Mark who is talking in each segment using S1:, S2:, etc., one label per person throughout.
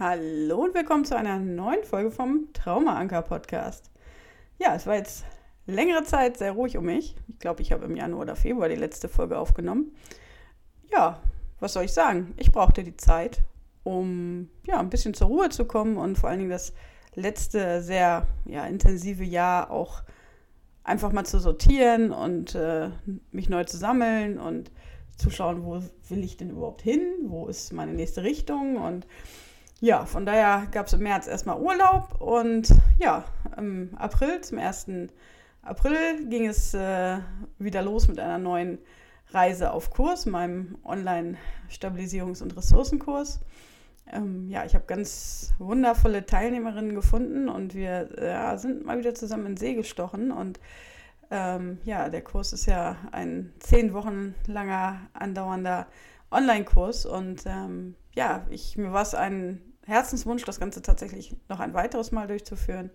S1: Hallo und willkommen zu einer neuen Folge vom Traumaanker Podcast. Ja, es war jetzt längere Zeit sehr ruhig um mich. Ich glaube, ich habe im Januar oder Februar die letzte Folge aufgenommen. Ja, was soll ich sagen? Ich brauchte die Zeit, um ja, ein bisschen zur Ruhe zu kommen und vor allen Dingen das letzte sehr ja, intensive Jahr auch einfach mal zu sortieren und äh, mich neu zu sammeln und zu schauen, wo will ich denn überhaupt hin, wo ist meine nächste Richtung und ja, von daher gab es im März erstmal Urlaub und ja, im April, zum 1. April, ging es äh, wieder los mit einer neuen Reise auf Kurs, meinem Online-Stabilisierungs- und Ressourcenkurs. Ähm, ja, ich habe ganz wundervolle Teilnehmerinnen gefunden und wir ja, sind mal wieder zusammen in See gestochen. Und ähm, ja, der Kurs ist ja ein zehn Wochen langer andauernder Online-Kurs und ähm, ja, ich, mir war es ein Herzenswunsch, das Ganze tatsächlich noch ein weiteres Mal durchzuführen.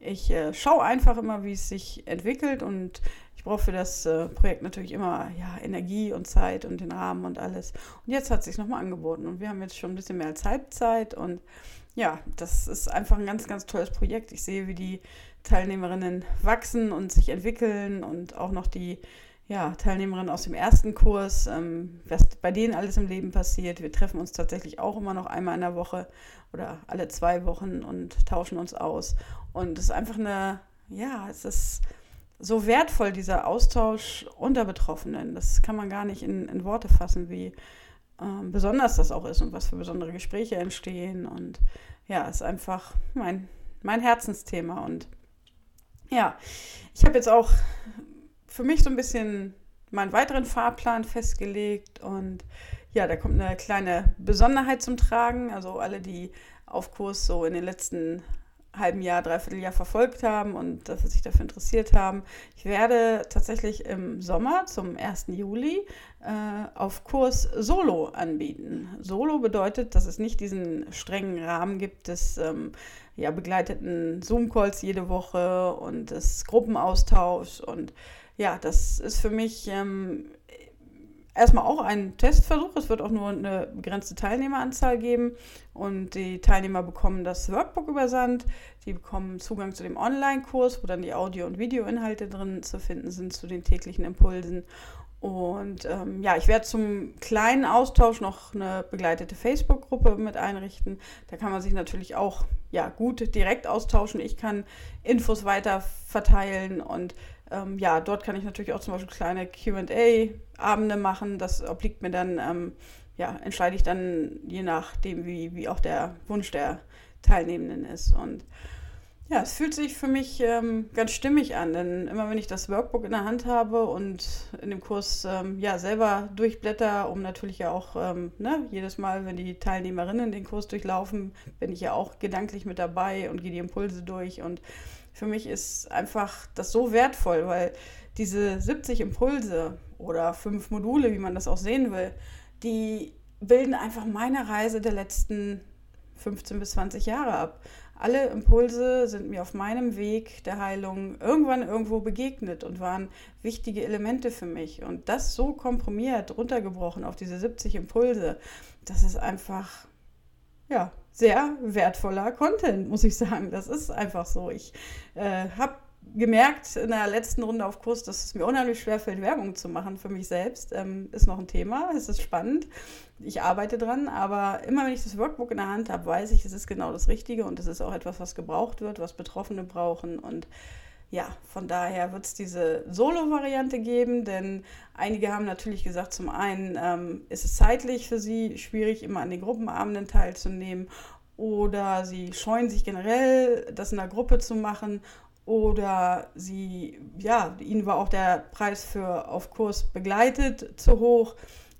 S1: Ich äh, schaue einfach immer, wie es sich entwickelt und ich brauche für das äh, Projekt natürlich immer ja, Energie und Zeit und den Rahmen und alles. Und jetzt hat es sich nochmal angeboten und wir haben jetzt schon ein bisschen mehr als Halbzeit und ja, das ist einfach ein ganz, ganz tolles Projekt. Ich sehe, wie die Teilnehmerinnen wachsen und sich entwickeln und auch noch die ja, Teilnehmerinnen aus dem ersten Kurs, ähm, was bei denen alles im Leben passiert. Wir treffen uns tatsächlich auch immer noch einmal in der Woche oder alle zwei Wochen und tauschen uns aus. Und es ist einfach eine, ja, es ist so wertvoll, dieser Austausch unter Betroffenen. Das kann man gar nicht in, in Worte fassen, wie ähm, besonders das auch ist und was für besondere Gespräche entstehen. Und ja, es ist einfach mein, mein Herzensthema. Und ja, ich habe jetzt auch für mich so ein bisschen meinen weiteren Fahrplan festgelegt und ja, da kommt eine kleine Besonderheit zum Tragen. Also alle, die auf Kurs so in den letzten halben Jahr, dreiviertel Jahr verfolgt haben und dass sie sich dafür interessiert haben. Ich werde tatsächlich im Sommer zum 1. Juli äh, auf Kurs Solo anbieten. Solo bedeutet, dass es nicht diesen strengen Rahmen gibt des ähm, ja, begleiteten Zoom-Calls jede Woche und des Gruppenaustauschs und ja, das ist für mich ähm, erstmal auch ein Testversuch. Es wird auch nur eine begrenzte Teilnehmeranzahl geben und die Teilnehmer bekommen das Workbook übersandt. Die bekommen Zugang zu dem Online-Kurs, wo dann die Audio- und Videoinhalte drin zu finden sind zu den täglichen Impulsen. Und ähm, ja, ich werde zum kleinen Austausch noch eine begleitete Facebook-Gruppe mit einrichten. Da kann man sich natürlich auch ja, gut direkt austauschen. Ich kann Infos weiter verteilen und ähm, ja, dort kann ich natürlich auch zum Beispiel kleine QA-Abende machen. Das obliegt mir dann, ähm, ja, entscheide ich dann je nachdem, wie, wie auch der Wunsch der Teilnehmenden ist. Und ja, es fühlt sich für mich ähm, ganz stimmig an, denn immer wenn ich das Workbook in der Hand habe und in dem Kurs ähm, ja selber durchblätter, um natürlich ja auch ähm, ne, jedes Mal, wenn die Teilnehmerinnen den Kurs durchlaufen, bin ich ja auch gedanklich mit dabei und gehe die Impulse durch und für mich ist einfach das so wertvoll, weil diese 70 Impulse oder fünf Module, wie man das auch sehen will, die bilden einfach meine Reise der letzten 15 bis 20 Jahre ab. Alle Impulse sind mir auf meinem Weg der Heilung irgendwann irgendwo begegnet und waren wichtige Elemente für mich. Und das so komprimiert, runtergebrochen auf diese 70 Impulse, das ist einfach, ja, sehr wertvoller Content, muss ich sagen. Das ist einfach so. Ich äh, habe gemerkt in der letzten Runde auf Kurs, dass es mir unheimlich schwer fällt, Werbung zu machen für mich selbst. Ähm, ist noch ein Thema, es ist spannend. Ich arbeite dran, aber immer wenn ich das Workbook in der Hand habe, weiß ich, es ist genau das Richtige und es ist auch etwas, was gebraucht wird, was Betroffene brauchen und ja, von daher wird es diese Solo-Variante geben, denn einige haben natürlich gesagt, zum einen ähm, ist es zeitlich für sie schwierig, immer an den Gruppenabenden teilzunehmen oder sie scheuen sich generell, das in der Gruppe zu machen oder sie, ja, ihnen war auch der Preis für auf Kurs begleitet zu hoch.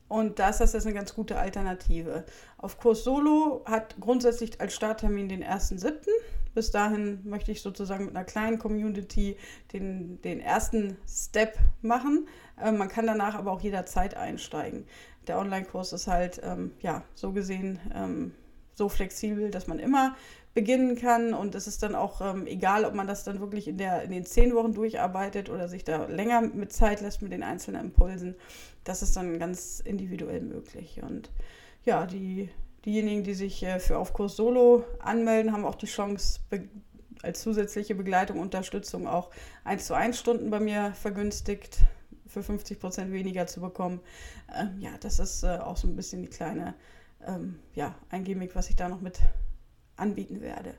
S1: Und da ist das jetzt eine ganz gute Alternative. Auf Kurs Solo hat grundsätzlich als Starttermin den 1.7. Bis dahin möchte ich sozusagen mit einer kleinen Community den, den ersten Step machen. Äh, man kann danach aber auch jederzeit einsteigen. Der Online-Kurs ist halt, ähm, ja, so gesehen ähm, so flexibel, dass man immer beginnen kann und es ist dann auch ähm, egal, ob man das dann wirklich in, der, in den zehn Wochen durcharbeitet oder sich da länger mit Zeit lässt mit den einzelnen Impulsen. Das ist dann ganz individuell möglich. Und ja, die Diejenigen, die sich äh, für Aufkurs Solo anmelden, haben auch die Chance, als zusätzliche Begleitung, Unterstützung auch 1 zu 1 Stunden bei mir vergünstigt für 50 Prozent weniger zu bekommen. Ähm, ja, das ist äh, auch so ein bisschen die kleine, ähm, ja, ein Gimmick, was ich da noch mit anbieten werde.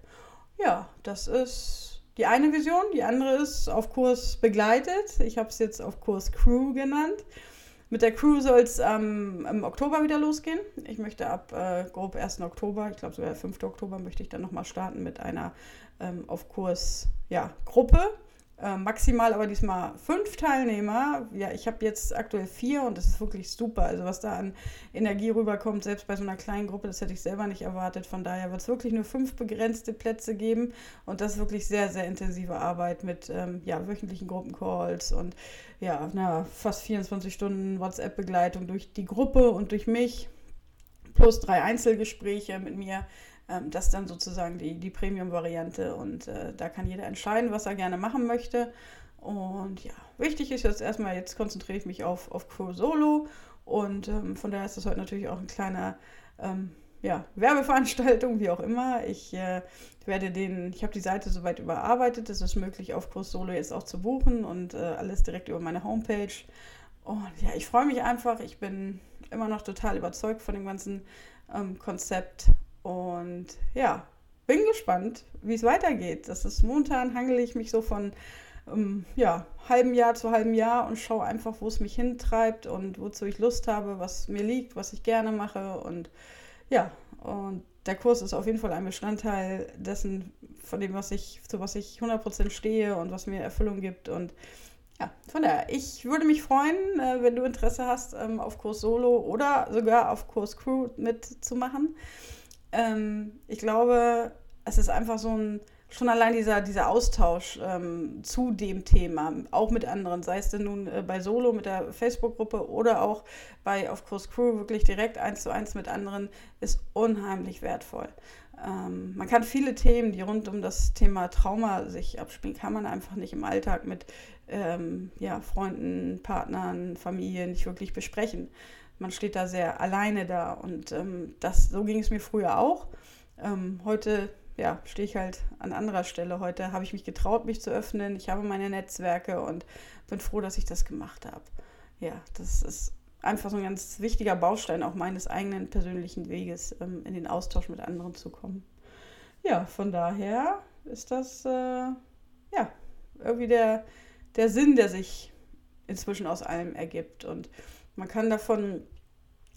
S1: Ja, das ist die eine Vision. Die andere ist auf Kurs begleitet. Ich habe es jetzt auf Kurs Crew genannt. Mit der Crew soll es ähm, im Oktober wieder losgehen. Ich möchte ab äh, grob 1. Oktober, ich glaube sogar 5. Oktober, möchte ich dann nochmal starten mit einer ähm, auf Kurs ja, Gruppe. Äh, maximal aber diesmal fünf Teilnehmer. Ja, ich habe jetzt aktuell vier und das ist wirklich super. Also was da an Energie rüberkommt, selbst bei so einer kleinen Gruppe, das hätte ich selber nicht erwartet. Von daher wird es wirklich nur fünf begrenzte Plätze geben und das wirklich sehr, sehr intensive Arbeit mit ähm, ja, wöchentlichen Gruppencalls und ja, na, fast 24 Stunden WhatsApp-Begleitung durch die Gruppe und durch mich plus drei Einzelgespräche mit mir. Ähm, das ist dann sozusagen die, die Premium-Variante und äh, da kann jeder entscheiden, was er gerne machen möchte. Und ja, wichtig ist jetzt erstmal, jetzt konzentriere ich mich auf, auf Crew Solo und ähm, von daher ist das heute natürlich auch ein kleiner ähm, ja, Werbeveranstaltung, wie auch immer. Ich äh, werde den, ich habe die Seite soweit überarbeitet, es ist möglich, auf Kurs Solo jetzt auch zu buchen und äh, alles direkt über meine Homepage. Und ja, ich freue mich einfach. Ich bin immer noch total überzeugt von dem ganzen ähm, Konzept und ja, bin gespannt, wie es weitergeht. Das ist momentan hangel ich mich so von ähm, ja, halbem Jahr zu halbem Jahr und schaue einfach, wo es mich hintreibt und wozu ich Lust habe, was mir liegt, was ich gerne mache. Und ja, und der Kurs ist auf jeden Fall ein Bestandteil dessen, von dem, was ich, zu was ich 100% stehe und was mir Erfüllung gibt. Und ja, von daher, ich würde mich freuen, äh, wenn du Interesse hast, ähm, auf Kurs Solo oder sogar auf Kurs Crew mitzumachen ähm, ich glaube, es ist einfach so ein, schon allein dieser, dieser Austausch ähm, zu dem Thema, auch mit anderen, sei es denn nun äh, bei Solo mit der Facebook-Gruppe oder auch bei Of Course Crew, wirklich direkt eins zu eins mit anderen, ist unheimlich wertvoll. Ähm, man kann viele Themen, die rund um das Thema Trauma sich abspielen, kann man einfach nicht im Alltag mit ähm, ja, Freunden, Partnern, Familien nicht wirklich besprechen man steht da sehr alleine da. Und ähm, das, so ging es mir früher auch. Ähm, heute ja, stehe ich halt an anderer Stelle. Heute habe ich mich getraut, mich zu öffnen. Ich habe meine Netzwerke und bin froh, dass ich das gemacht habe. Ja, das ist einfach so ein ganz wichtiger Baustein auch meines eigenen persönlichen Weges, ähm, in den Austausch mit anderen zu kommen. Ja, von daher ist das äh, ja irgendwie der, der Sinn, der sich inzwischen aus allem ergibt. Und man kann davon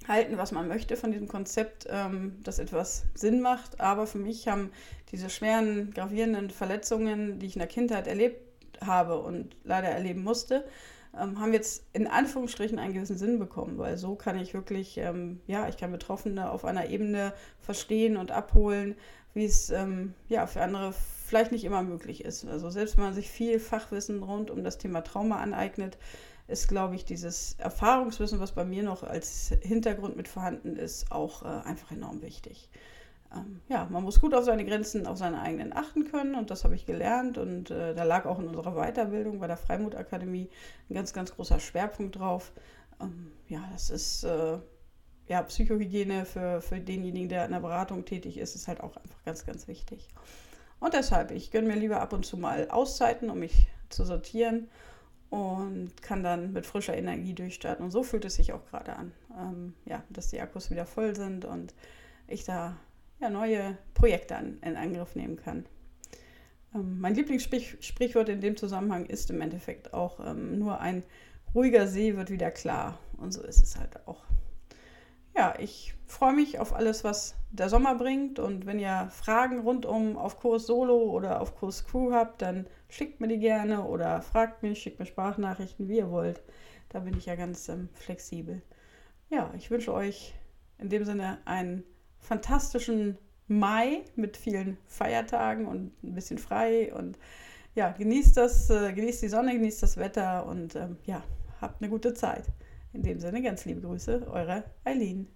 S1: halten, was man möchte von diesem Konzept, ähm, das etwas Sinn macht. Aber für mich haben diese schweren, gravierenden Verletzungen, die ich in der Kindheit erlebt habe und leider erleben musste, ähm, haben jetzt in Anführungsstrichen einen gewissen Sinn bekommen, weil so kann ich wirklich, ähm, ja, ich kann Betroffene auf einer Ebene verstehen und abholen, wie es ähm, ja für andere vielleicht nicht immer möglich ist. Also selbst wenn man sich viel Fachwissen rund um das Thema Trauma aneignet, ist, glaube ich, dieses Erfahrungswissen, was bei mir noch als Hintergrund mit vorhanden ist, auch äh, einfach enorm wichtig. Ähm, ja, man muss gut auf seine Grenzen, auf seine eigenen achten können und das habe ich gelernt und äh, da lag auch in unserer Weiterbildung bei der Freimut-Akademie ein ganz, ganz großer Schwerpunkt drauf. Ähm, ja, das ist äh, ja, Psychohygiene für, für denjenigen, der in der Beratung tätig ist, ist halt auch einfach ganz, ganz wichtig. Und deshalb, ich gönne mir lieber ab und zu mal Auszeiten, um mich zu sortieren und kann dann mit frischer Energie durchstarten. Und so fühlt es sich auch gerade an, ähm, ja, dass die Akkus wieder voll sind und ich da ja, neue Projekte an, in Angriff nehmen kann. Ähm, mein Lieblingssprichwort in dem Zusammenhang ist im Endeffekt auch ähm, nur ein ruhiger See wird wieder klar. Und so ist es halt auch ja, ich freue mich auf alles, was der Sommer bringt. Und wenn ihr Fragen rund um auf Kurs Solo oder auf Kurs Crew habt, dann schickt mir die gerne oder fragt mich, schickt mir Sprachnachrichten, wie ihr wollt. Da bin ich ja ganz ähm, flexibel. Ja, ich wünsche euch in dem Sinne einen fantastischen Mai mit vielen Feiertagen und ein bisschen frei. Und ja, genießt das, äh, genießt die Sonne, genießt das Wetter und ähm, ja, habt eine gute Zeit. In dem Sinne ganz liebe Grüße, eure Eileen.